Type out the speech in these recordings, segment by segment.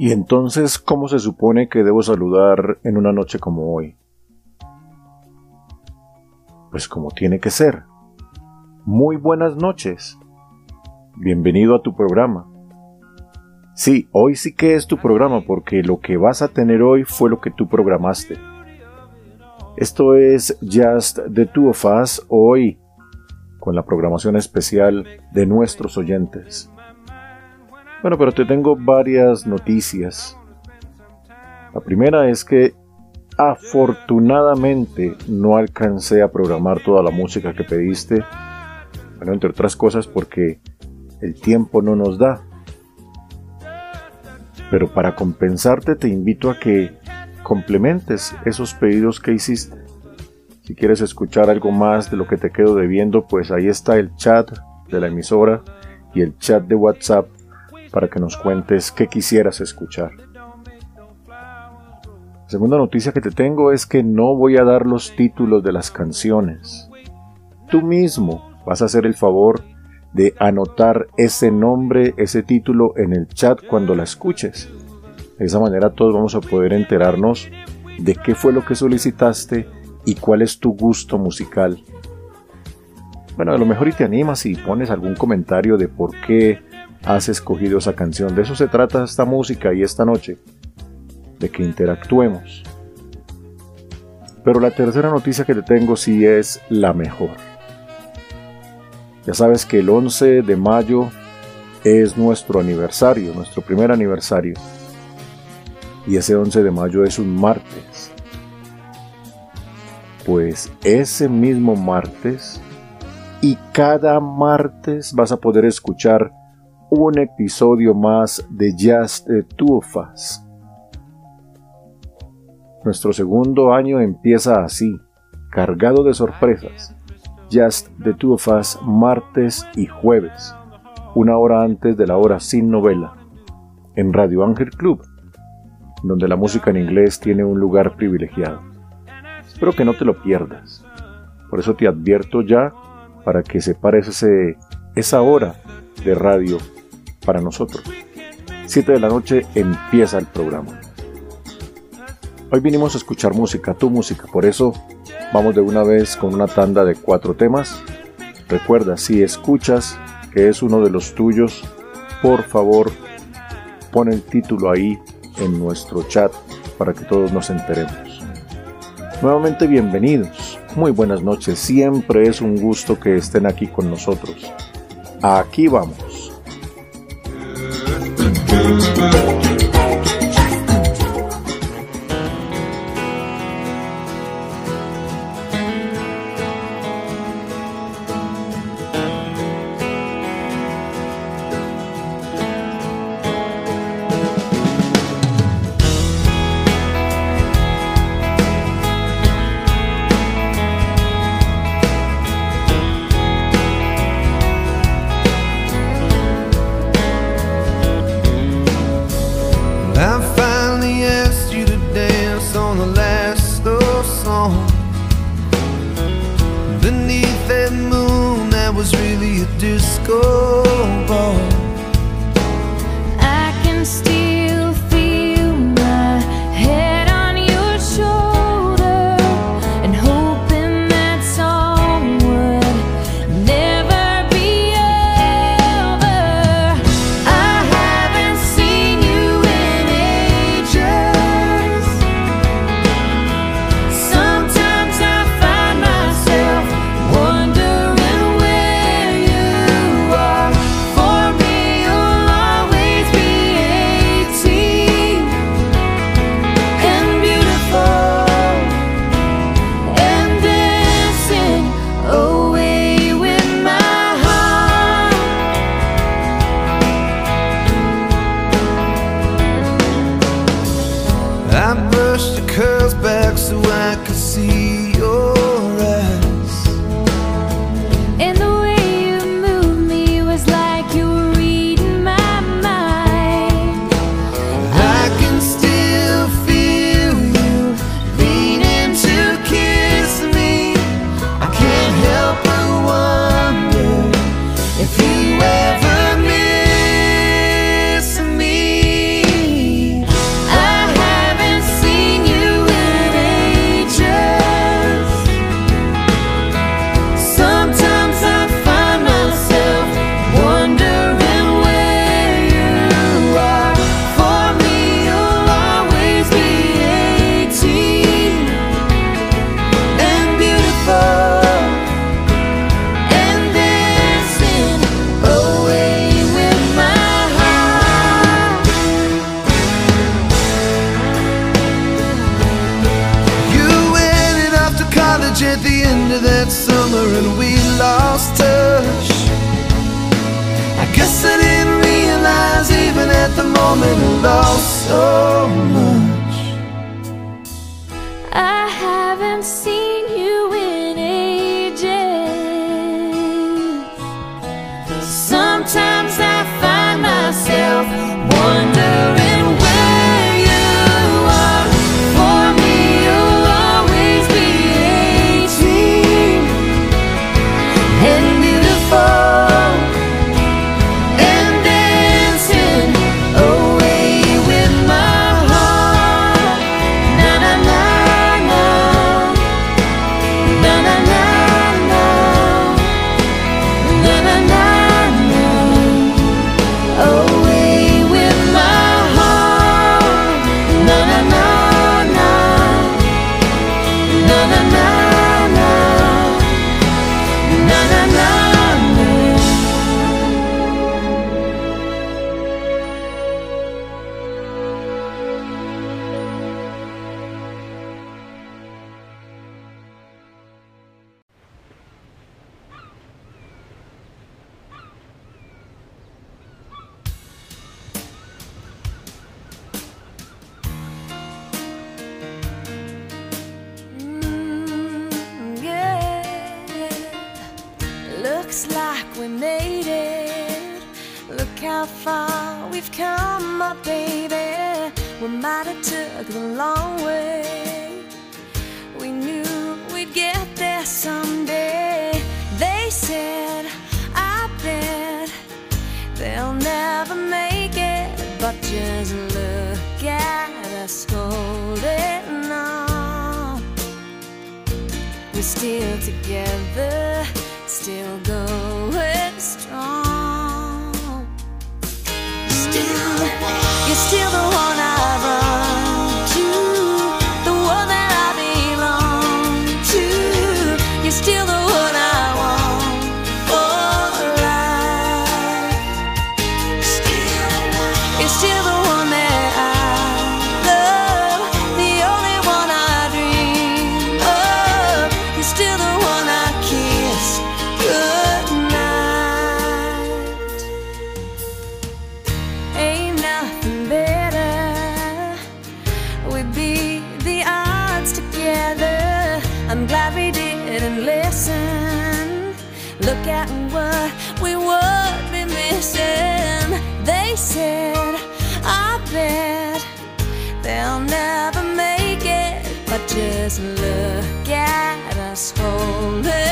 Y entonces, ¿cómo se supone que debo saludar en una noche como hoy? Pues como tiene que ser. Muy buenas noches. Bienvenido a tu programa. Sí, hoy sí que es tu programa porque lo que vas a tener hoy fue lo que tú programaste. Esto es Just the Two of Us hoy con la programación especial de nuestros oyentes. Bueno, pero te tengo varias noticias. La primera es que afortunadamente no alcancé a programar toda la música que pediste. Bueno, entre otras cosas porque el tiempo no nos da. Pero para compensarte te invito a que complementes esos pedidos que hiciste. Si quieres escuchar algo más de lo que te quedo debiendo, pues ahí está el chat de la emisora y el chat de WhatsApp para que nos cuentes qué quisieras escuchar. La segunda noticia que te tengo es que no voy a dar los títulos de las canciones. Tú mismo vas a hacer el favor de anotar ese nombre, ese título en el chat cuando la escuches. De esa manera todos vamos a poder enterarnos de qué fue lo que solicitaste y cuál es tu gusto musical. Bueno, a lo mejor y te animas y pones algún comentario de por qué has escogido esa canción. De eso se trata esta música y esta noche, de que interactuemos. Pero la tercera noticia que te tengo sí es la mejor. Ya sabes que el 11 de mayo es nuestro aniversario, nuestro primer aniversario. Y ese 11 de mayo es un martes. Pues ese mismo martes y cada martes vas a poder escuchar un episodio más de Just Two of Us. Nuestro segundo año empieza así, cargado de sorpresas. Just the Two of Us martes y jueves, una hora antes de la hora sin novela, en Radio Ángel Club, donde la música en inglés tiene un lugar privilegiado. Espero que no te lo pierdas. Por eso te advierto ya para que separes ese, esa hora de radio para nosotros. 7 de la noche empieza el programa. Hoy vinimos a escuchar música, tu música, por eso vamos de una vez con una tanda de cuatro temas. Recuerda, si escuchas que es uno de los tuyos, por favor pon el título ahí en nuestro chat para que todos nos enteremos. Nuevamente bienvenidos, muy buenas noches, siempre es un gusto que estén aquí con nosotros. Aquí vamos. goodbye. Just look at us holding.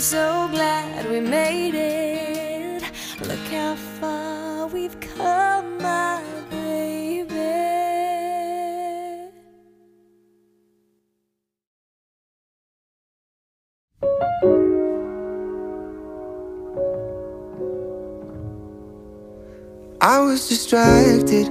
So glad we made it. Look how far we've come, my baby. I was distracted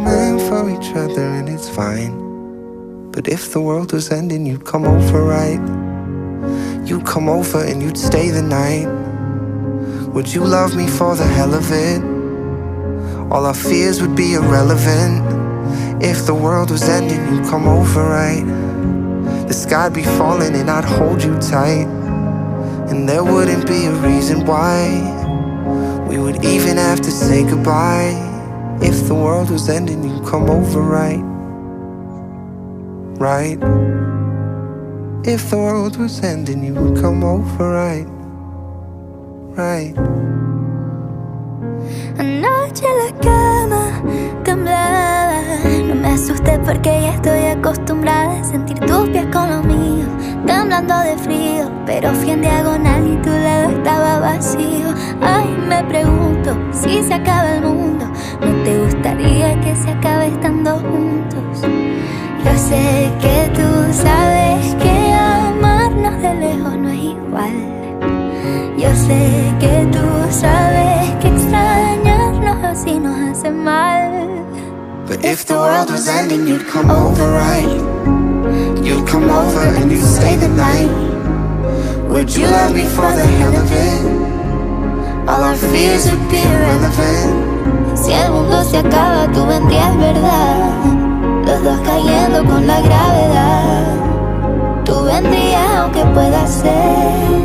for each other and it's fine. But if the world was ending, you'd come over, right? You'd come over and you'd stay the night. Would you love me for the hell of it? All our fears would be irrelevant. If the world was ending, you'd come over, right? The sky'd be falling and I'd hold you tight. And there wouldn't be a reason why we would even have to say goodbye. If the world was ending, you'd come over, right? Right? If the world was ending, you would come over, right? Right? Anoche la cama temblaba No me asusté porque ya estoy acostumbrada a sentir tus pies con los míos Temblando de frío, pero fui en diagonal y tu lado estaba vacío Ay, me pregunto si se acaba el mundo ¿No te gustaría que se acabe estando juntos? Yo sé que tú sabes que amarnos de lejos no es igual yo sé que tú sabes que extrañarnos así nos hace mal. But if the world was ending, you'd come over, right? You'd come over and you'd stay the night. Would you love me for the hell of it? All our fears would be irrelevant. Si el mundo se acaba, tú vendrías, ¿verdad? Los dos cayendo con la gravedad. Tú vendrías aunque pueda ser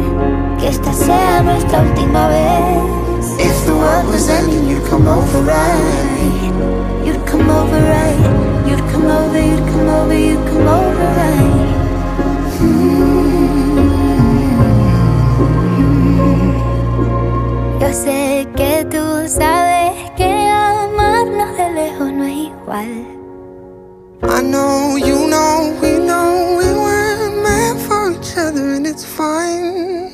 que esta sea nuestra última vez. If the world was ending, you'd come over, right? You'd come over, right? You'd come over, you'd come over, you'd come over, right? Hmm. Yo sé que tú sabes que amarnos de lejos no es igual. I know, you know, we know we weren't meant for each other and it's fine.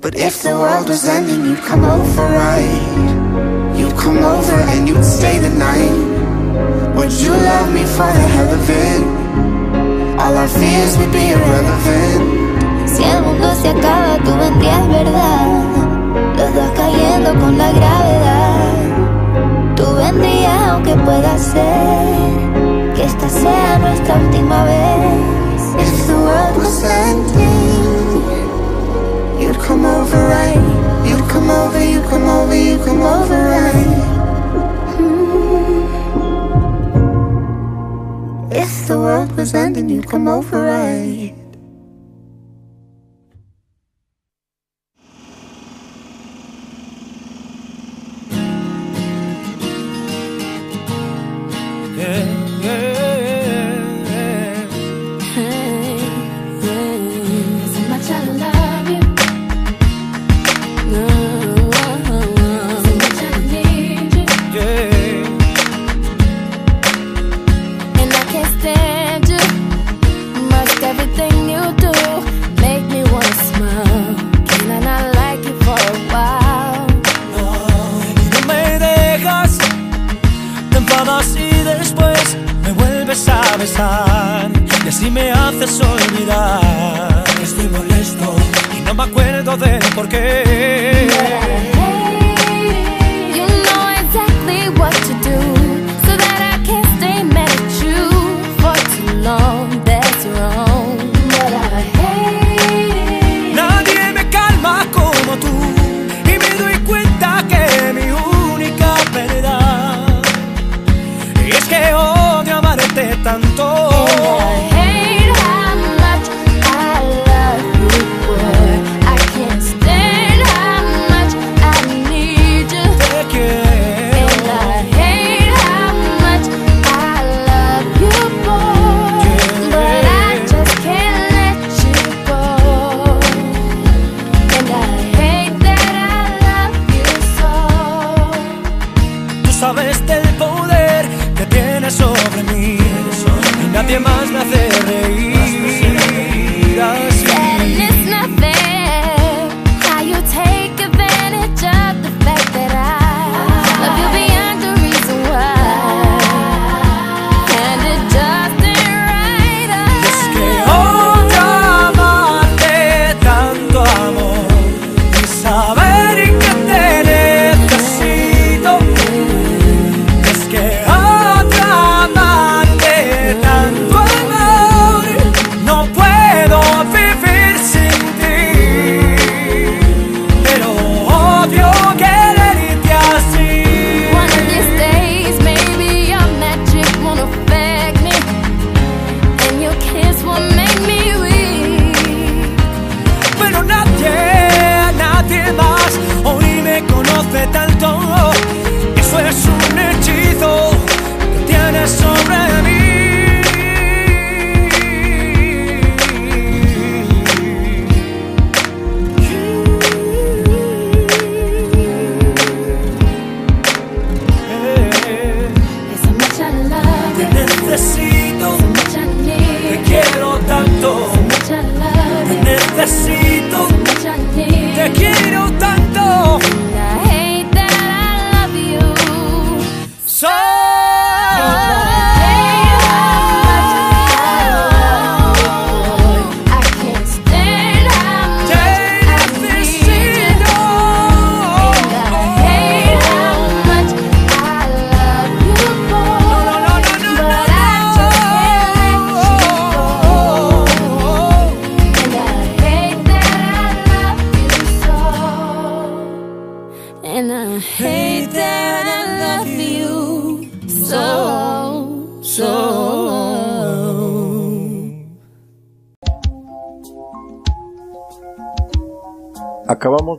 But if the world was ending, you'd come over, right? You'd come over and you'd stay the night. Would you love me for the hell of it? All our fears would be irrelevant. Si el mundo se acaba, tú vendrías, ¿verdad? Los dos cayendo con la gravedad. Tú vendrías aunque pueda ser que esta sea nuestra última vez. If the world was ending, you'd come over, right? You'd come over, you'd come over, you'd come over, right? If the world was ending, you'd come over, right?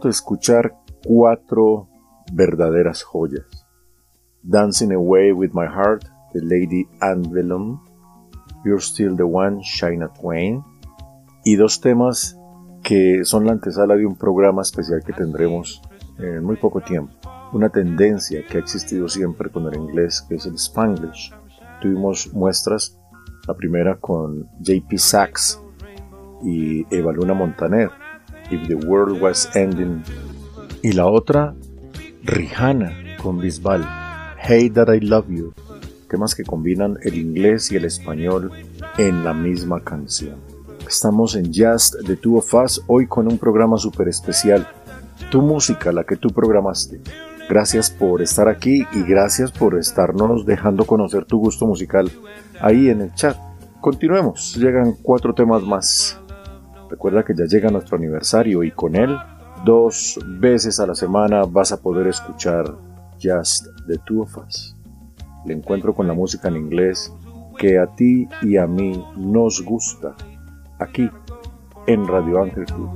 Escuchar cuatro verdaderas joyas. Dancing Away with My Heart, de Lady Antebellum, You're Still the One, Shina Twain, y dos temas que son la antesala de un programa especial que tendremos en muy poco tiempo. Una tendencia que ha existido siempre con el inglés, que es el Spanglish. Tuvimos muestras, la primera con JP Sachs y Eva Luna Montaner, If the World Was Ending, y la otra, Rihanna con Bisbal, Hey That I Love You, temas que combinan el inglés y el español en la misma canción. Estamos en Just the Two of Us hoy con un programa súper especial. Tu música, la que tú programaste. Gracias por estar aquí y gracias por estarnos dejando conocer tu gusto musical ahí en el chat. Continuemos, llegan cuatro temas más. Recuerda que ya llega nuestro aniversario y con él, dos veces a la semana vas a poder escuchar Just the Two of Us. El encuentro con la música en inglés que a ti y a mí nos gusta, aquí en Radio Ángel Club.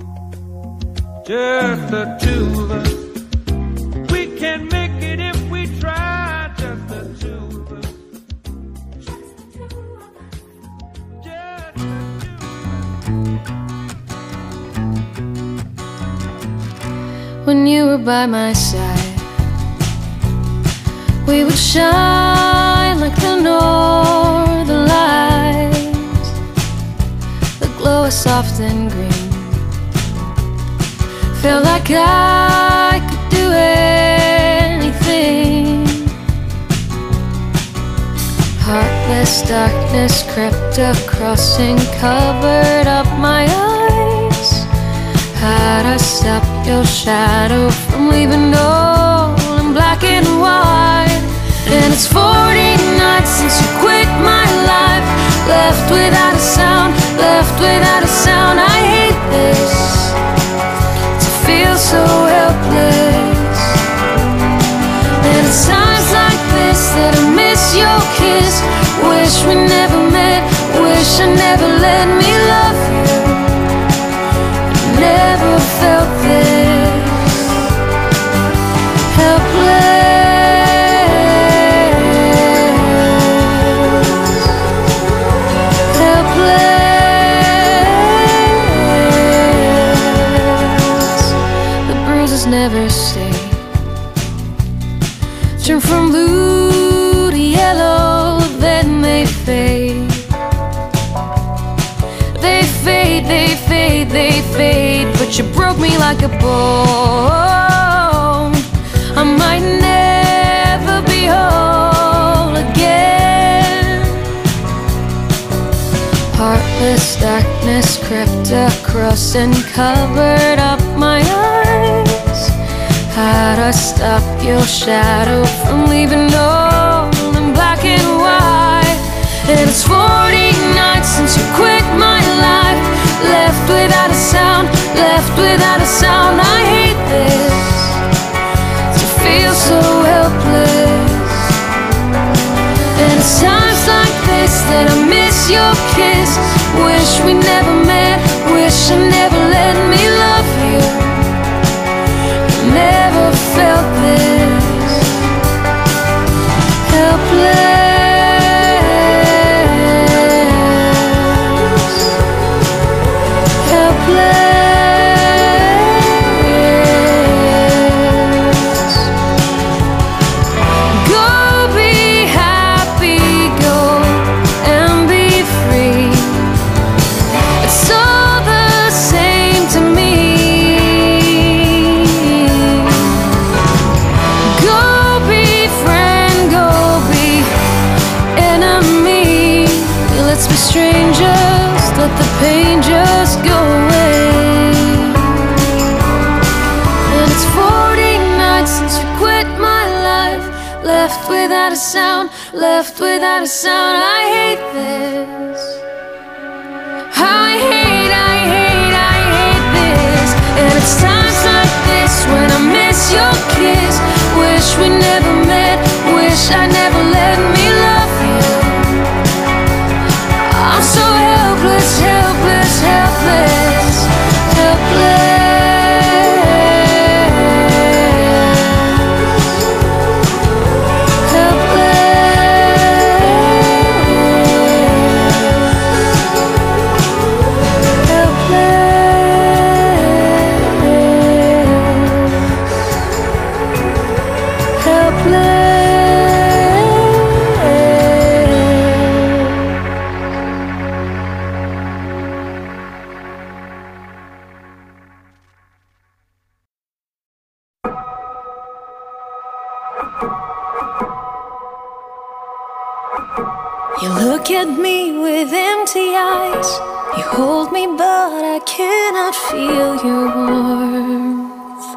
When you were by my side. We would shine like the northern lights. The glow is soft and green. Felt like I could do anything. Heartless darkness crept across and covered up my eyes. How'd I stop your shadow from leaving all in black and white? And it's 40 nights since you quit my life. Left without a sound, left without a sound. I hate this. To feel so helpless. And it's times like this that I miss your kiss. Wish we never met, wish I never let me love you. Never felt this like a bone. I might never be whole again. Heartless darkness crept across and covered up my eyes. How'd I stop your shadow from leaving all in black and white? It's 40 nights since you quit my life. Left without a sound, left without a sound. I hate this. To feel so helpless. And it's times like this that I miss your kiss. Wish we never met, wish I never let me left without a sound, left without a sound. I hate this. I hate, I hate, I hate this. And it's times like this when I miss your kiss. Wish we never met, wish I never let me I cannot feel your warmth.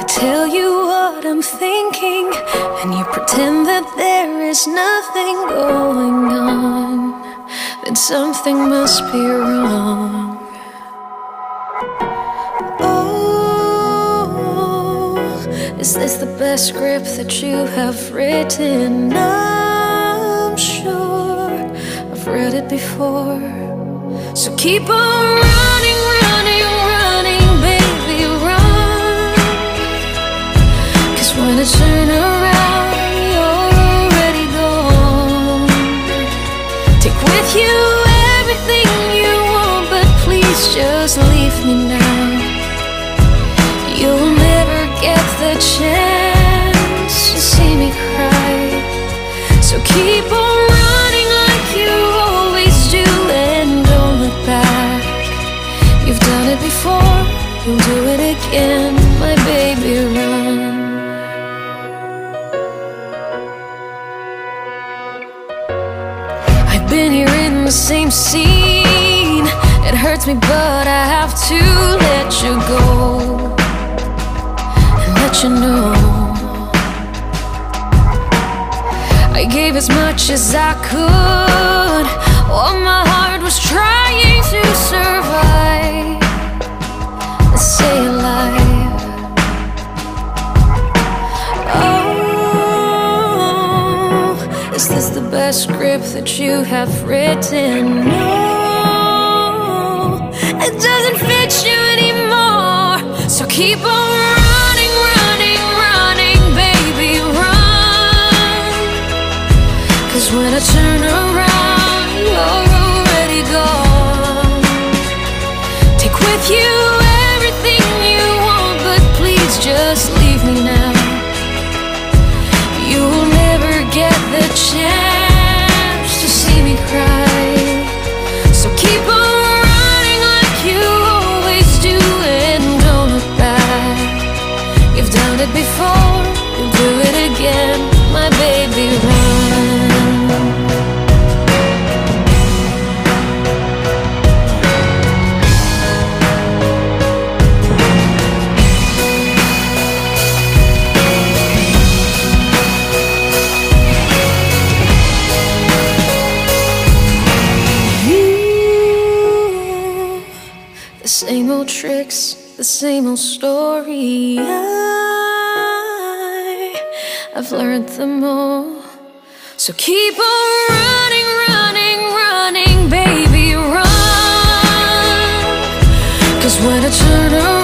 I tell you what I'm thinking, and you pretend that there is nothing going on. Then something must be wrong. Oh, is this the best script that you have written? I'm sure I've it before. So keep on running, running, running, baby, run. Cause when I turn around, you're already gone. Take with you everything you want, but please just leave me now. You'll never get the chance to see me cry. So keep on my baby, run. I've been here in the same scene. It hurts me, but I have to let you go and let you know. I gave as much as I could, while my heart was trying best script that you have written? No, it doesn't fit you anymore. So keep on running, running, running, baby, run. Cause when I turn around, same old story. I, I've learned them all. So keep on running, running, running, baby, run. Cause when I turn around,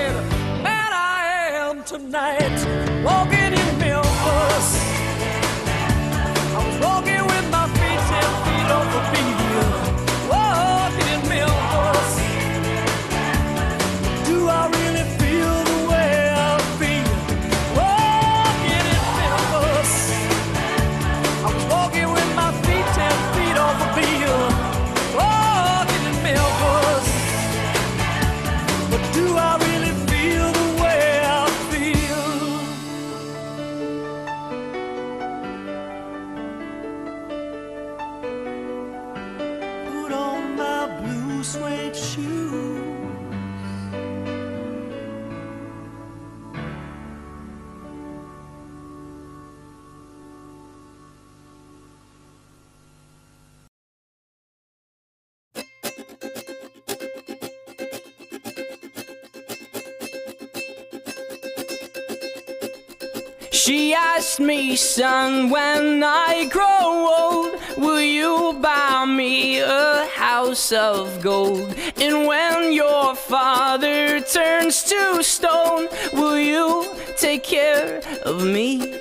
son, when I grow old, will you buy me a house of gold? And when your father turns to stone, will you take care of me?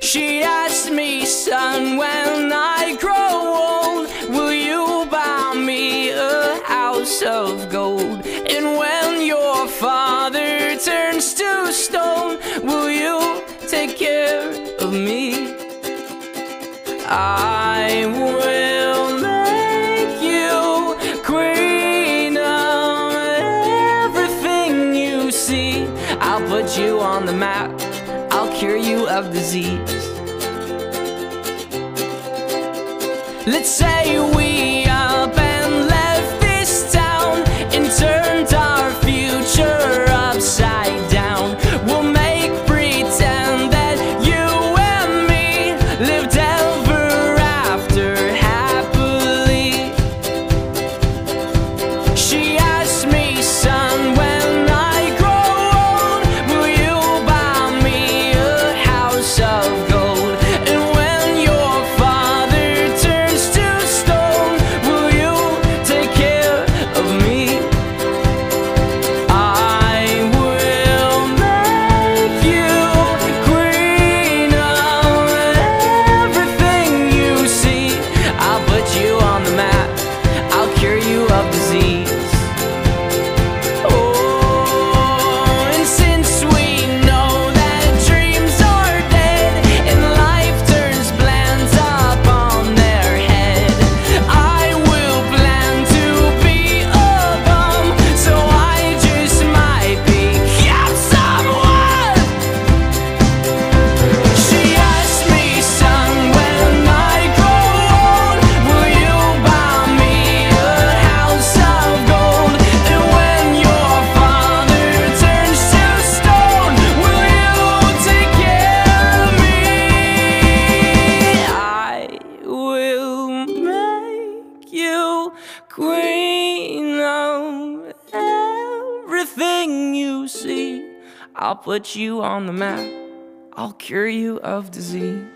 She asked me, son, when I grow old, will you buy me a house of gold? And when your father turns to stone, will you? take care of me. I will make you queen of everything you see. I'll put you on the map, I'll cure you of disease. Let's say we put you on the map. I'll cure you of disease.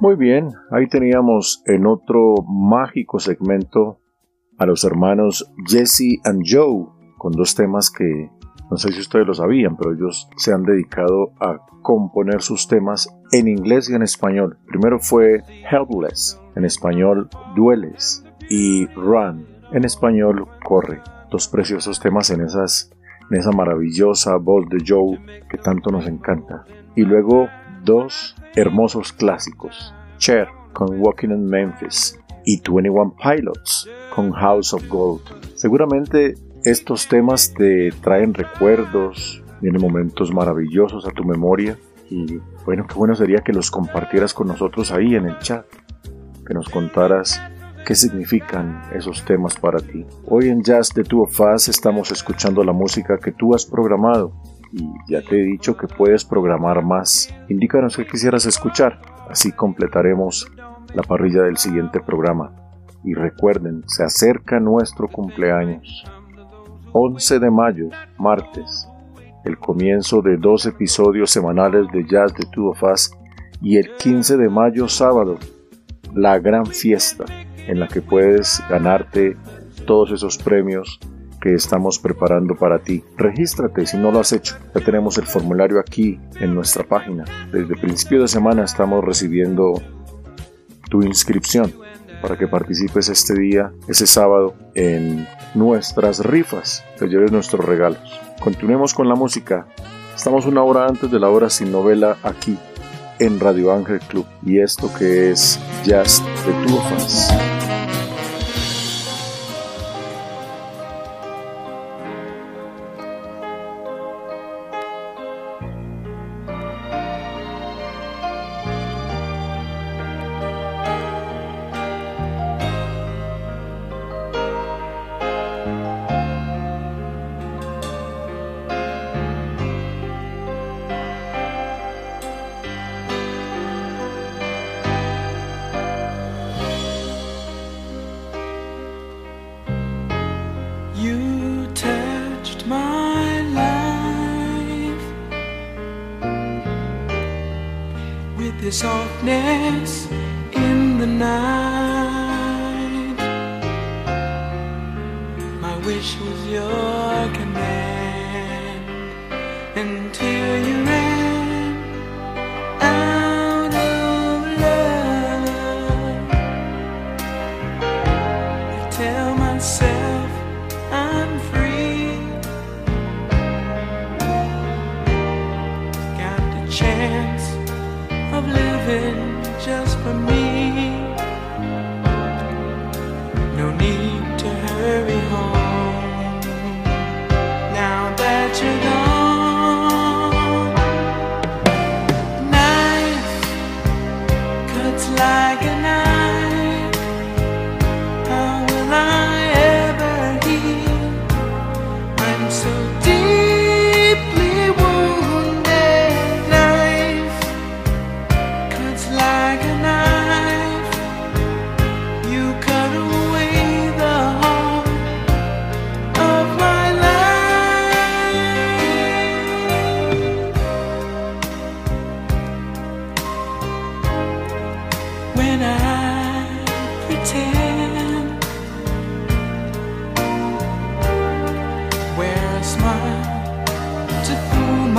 Muy bien, ahí teníamos en otro mágico segmento a los hermanos Jesse and Joe con dos temas que no sé si ustedes lo sabían, pero ellos se han dedicado a componer sus temas en inglés y en español. Primero fue Helpless, en español Dueles y Run, en español Corre. Dos preciosos temas en esa maravillosa voz de Joe que tanto nos encanta. Y luego dos hermosos clásicos, Cher con Walking in Memphis y 21 Pilots con House of Gold. Seguramente estos temas te traen recuerdos, vienen momentos maravillosos a tu memoria y bueno, qué bueno sería que los compartieras con nosotros ahí en el chat, que nos contaras qué significan esos temas para ti. Hoy en Jazz de of Us estamos escuchando la música que tú has programado y ya te he dicho que puedes programar más. Indícanos qué quisieras escuchar, así completaremos la parrilla del siguiente programa. Y recuerden, se acerca nuestro cumpleaños. 11 de mayo, martes, el comienzo de dos episodios semanales de Jazz de Two of Us y el 15 de mayo, sábado, la gran fiesta en la que puedes ganarte todos esos premios que estamos preparando para ti. Regístrate si no lo has hecho. Ya tenemos el formulario aquí en nuestra página. Desde principio de semana estamos recibiendo tu inscripción para que participes este día, ese sábado, en nuestras rifas. Te lleves nuestros regalos. Continuemos con la música. Estamos una hora antes de la hora sin novela aquí en Radio Ángel Club y esto que es Jazz de Two softness in the night.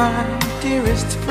my dearest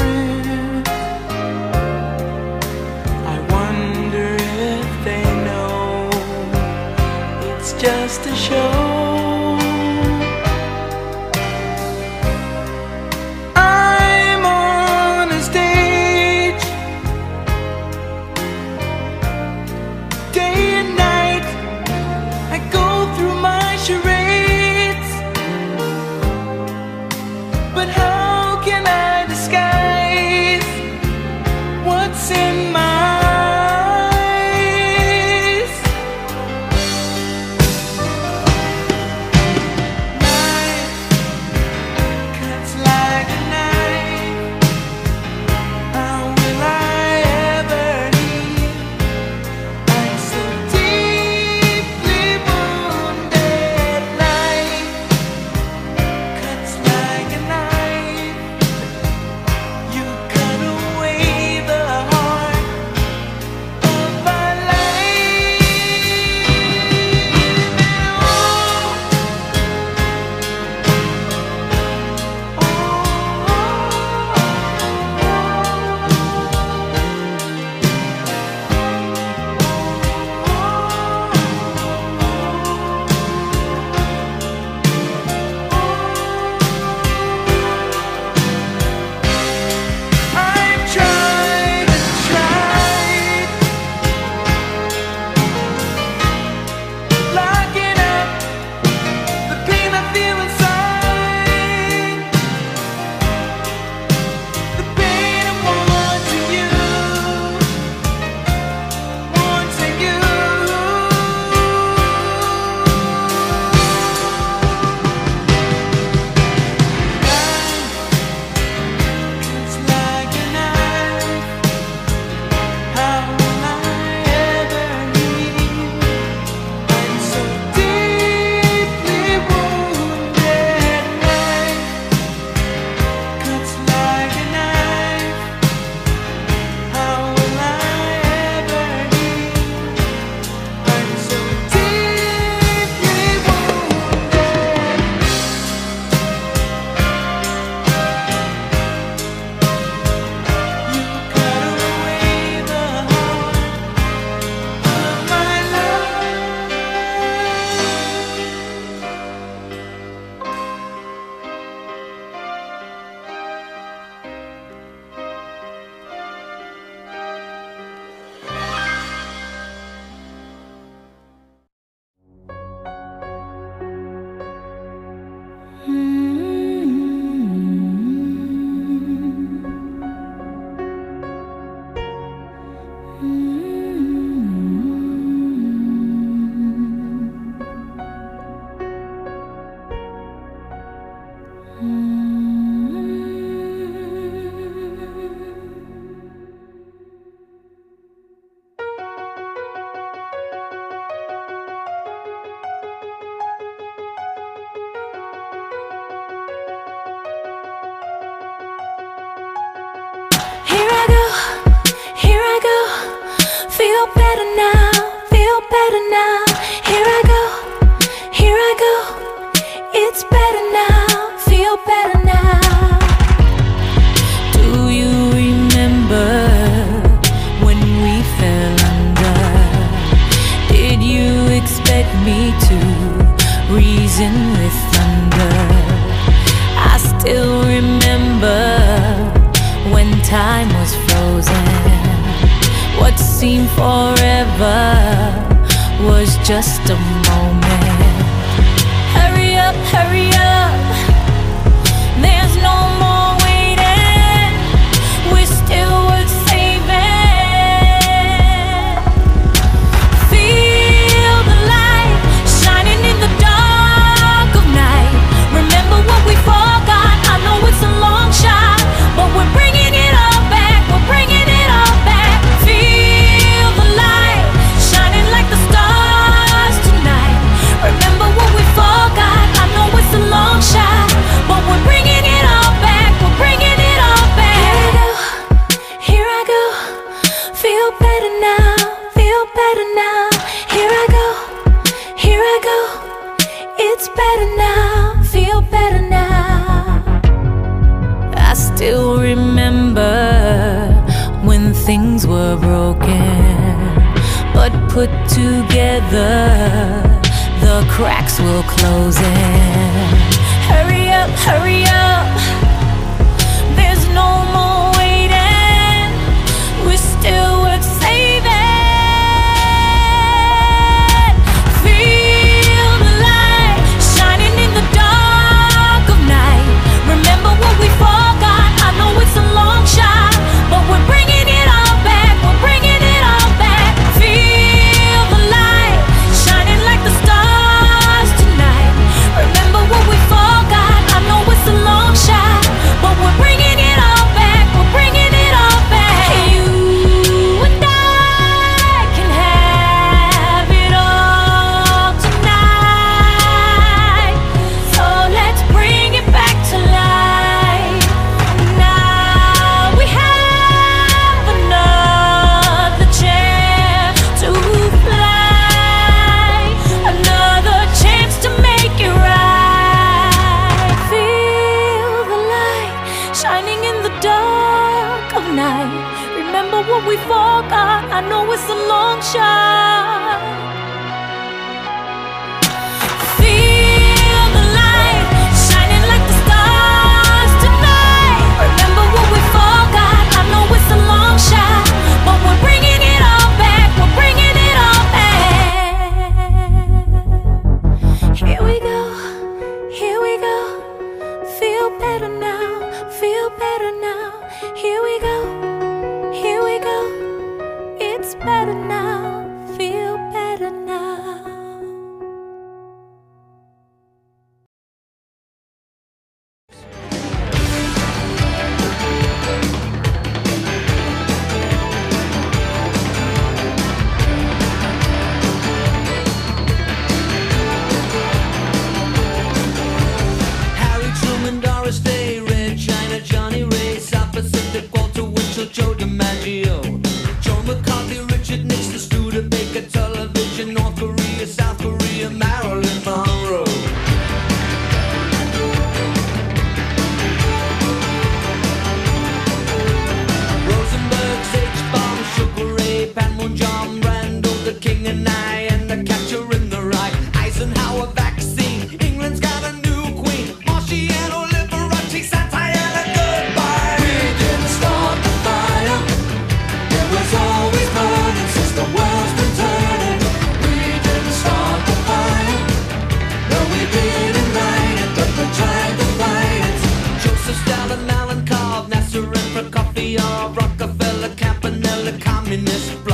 reason with thunder. I still remember when time was frozen. What seemed forever was just a moment. Hurry up, hurry up. together, the cracks will close in. Hurry up, hurry up. explosion.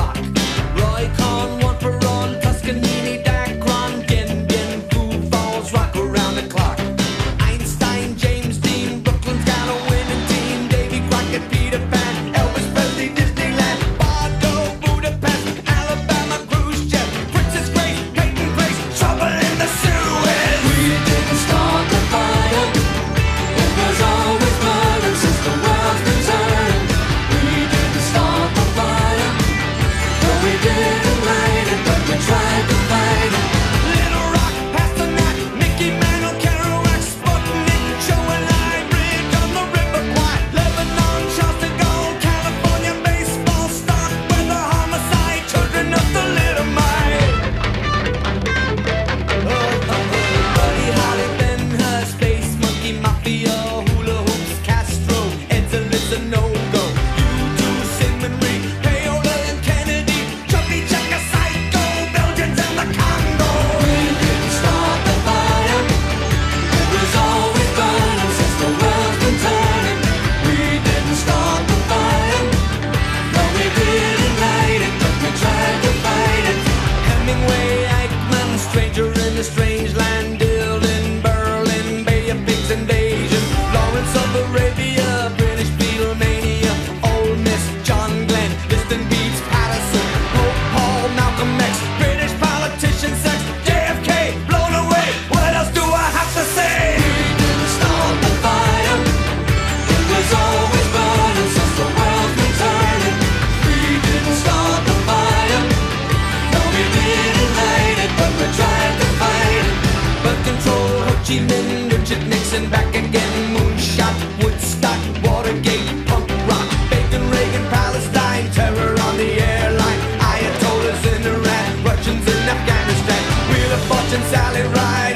Nixon back again, moonshot, Woodstock, Watergate, punk rock, Begin, Reagan, Palestine, terror on the airline, Ayatollahs in Iran, Russians in Afghanistan, Wheel of Fortune, Sally Ride.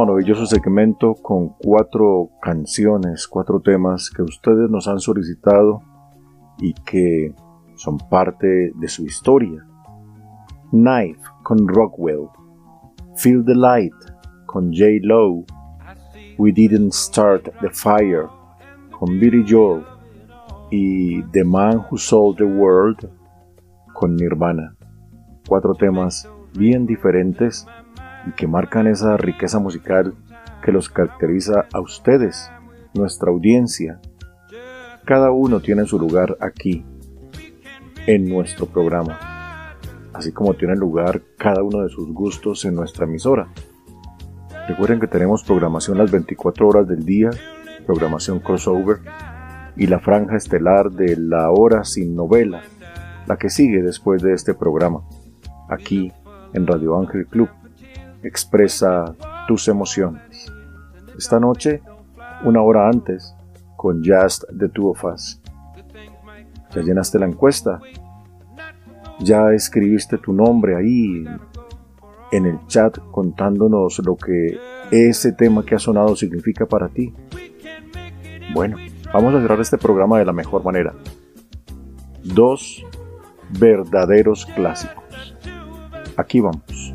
Maravilloso segmento con cuatro canciones, cuatro temas que ustedes nos han solicitado y que son parte de su historia. Knife con Rockwell, Feel the Light con J. Lo, We Didn't Start the Fire con Billy Joel y The Man Who Sold the World con Nirvana. Cuatro temas bien diferentes que marcan esa riqueza musical que los caracteriza a ustedes, nuestra audiencia. Cada uno tiene su lugar aquí, en nuestro programa, así como tiene lugar cada uno de sus gustos en nuestra emisora. Recuerden que tenemos programación las 24 horas del día, programación crossover y la franja estelar de la hora sin novela, la que sigue después de este programa, aquí en Radio Ángel Club. Expresa tus emociones. Esta noche, una hora antes, con Just the Two of Us. ¿Ya llenaste la encuesta? ¿Ya escribiste tu nombre ahí en el chat contándonos lo que ese tema que ha sonado significa para ti? Bueno, vamos a cerrar este programa de la mejor manera. Dos verdaderos clásicos. Aquí vamos.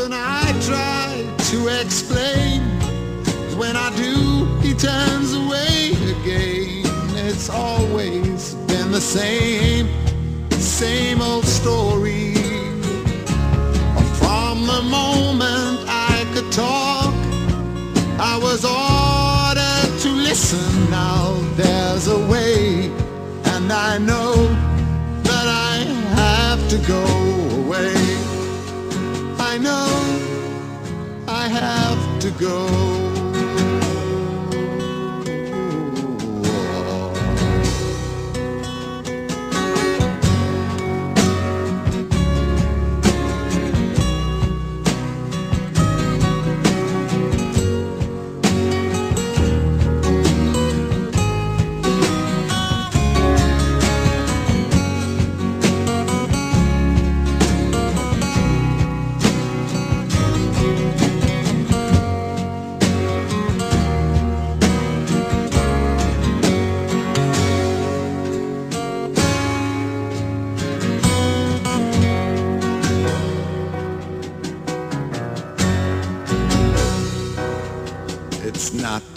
Can I try to explain? When I do, he turns away again. It's always been the same, same old story. From the moment I could talk, I was ordered to listen. Now go.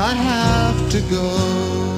I have to go.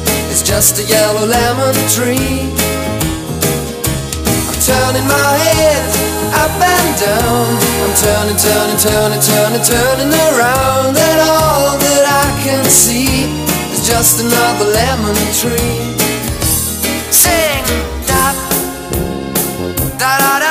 is just a yellow lemon tree. I'm turning my head up and down. I'm turning, turning, turning, turning, turning around, and all that I can see is just another lemon tree. Sing da da da da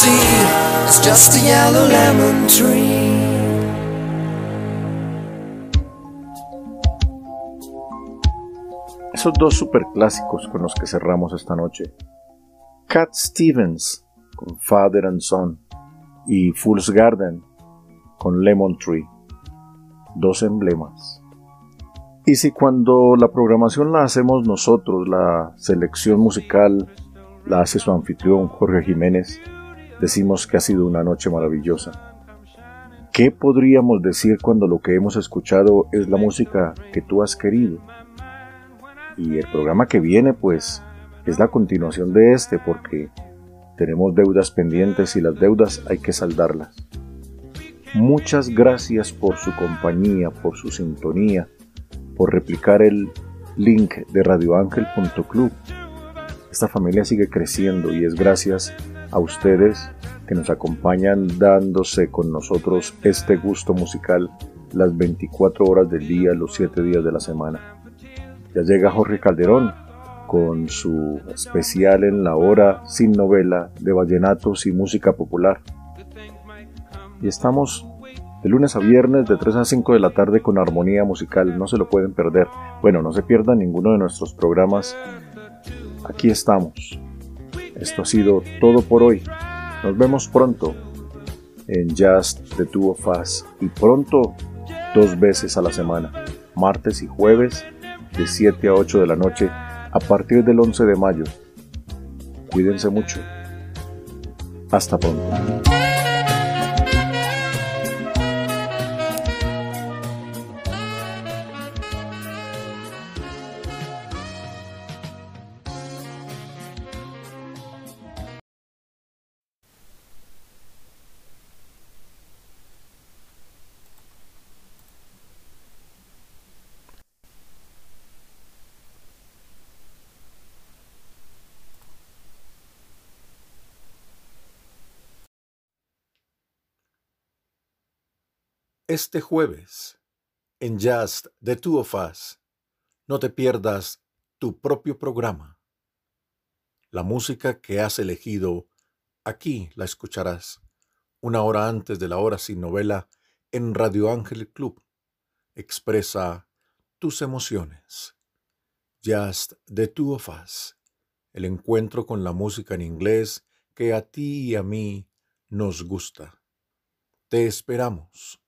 See just a yellow lemon tree. Esos dos superclásicos con los que cerramos esta noche. Cat Stevens con Father and Son y Fool's Garden con Lemon Tree. Dos emblemas. Y si cuando la programación la hacemos nosotros, la selección musical la hace su anfitrión Jorge Jiménez, decimos que ha sido una noche maravillosa. ¿Qué podríamos decir cuando lo que hemos escuchado es la música que tú has querido? Y el programa que viene, pues, es la continuación de este, porque tenemos deudas pendientes y las deudas hay que saldarlas. Muchas gracias por su compañía, por su sintonía, por replicar el link de radioangel.club. Esta familia sigue creciendo y es gracias a ustedes que nos acompañan dándose con nosotros este gusto musical las 24 horas del día, los 7 días de la semana. Ya llega Jorge Calderón con su especial en la hora sin novela de vallenatos y música popular. Y estamos de lunes a viernes de 3 a 5 de la tarde con armonía musical, no se lo pueden perder. Bueno, no se pierdan ninguno de nuestros programas. Aquí estamos. Esto ha sido todo por hoy. Nos vemos pronto en Just the Two of y pronto dos veces a la semana, martes y jueves de 7 a 8 de la noche a partir del 11 de mayo. Cuídense mucho. Hasta pronto. Este jueves, en Just the Two of Us, no te pierdas tu propio programa. La música que has elegido, aquí la escucharás una hora antes de la hora sin novela en Radio Ángel Club. Expresa tus emociones. Just the Two of Us, el encuentro con la música en inglés que a ti y a mí nos gusta. Te esperamos.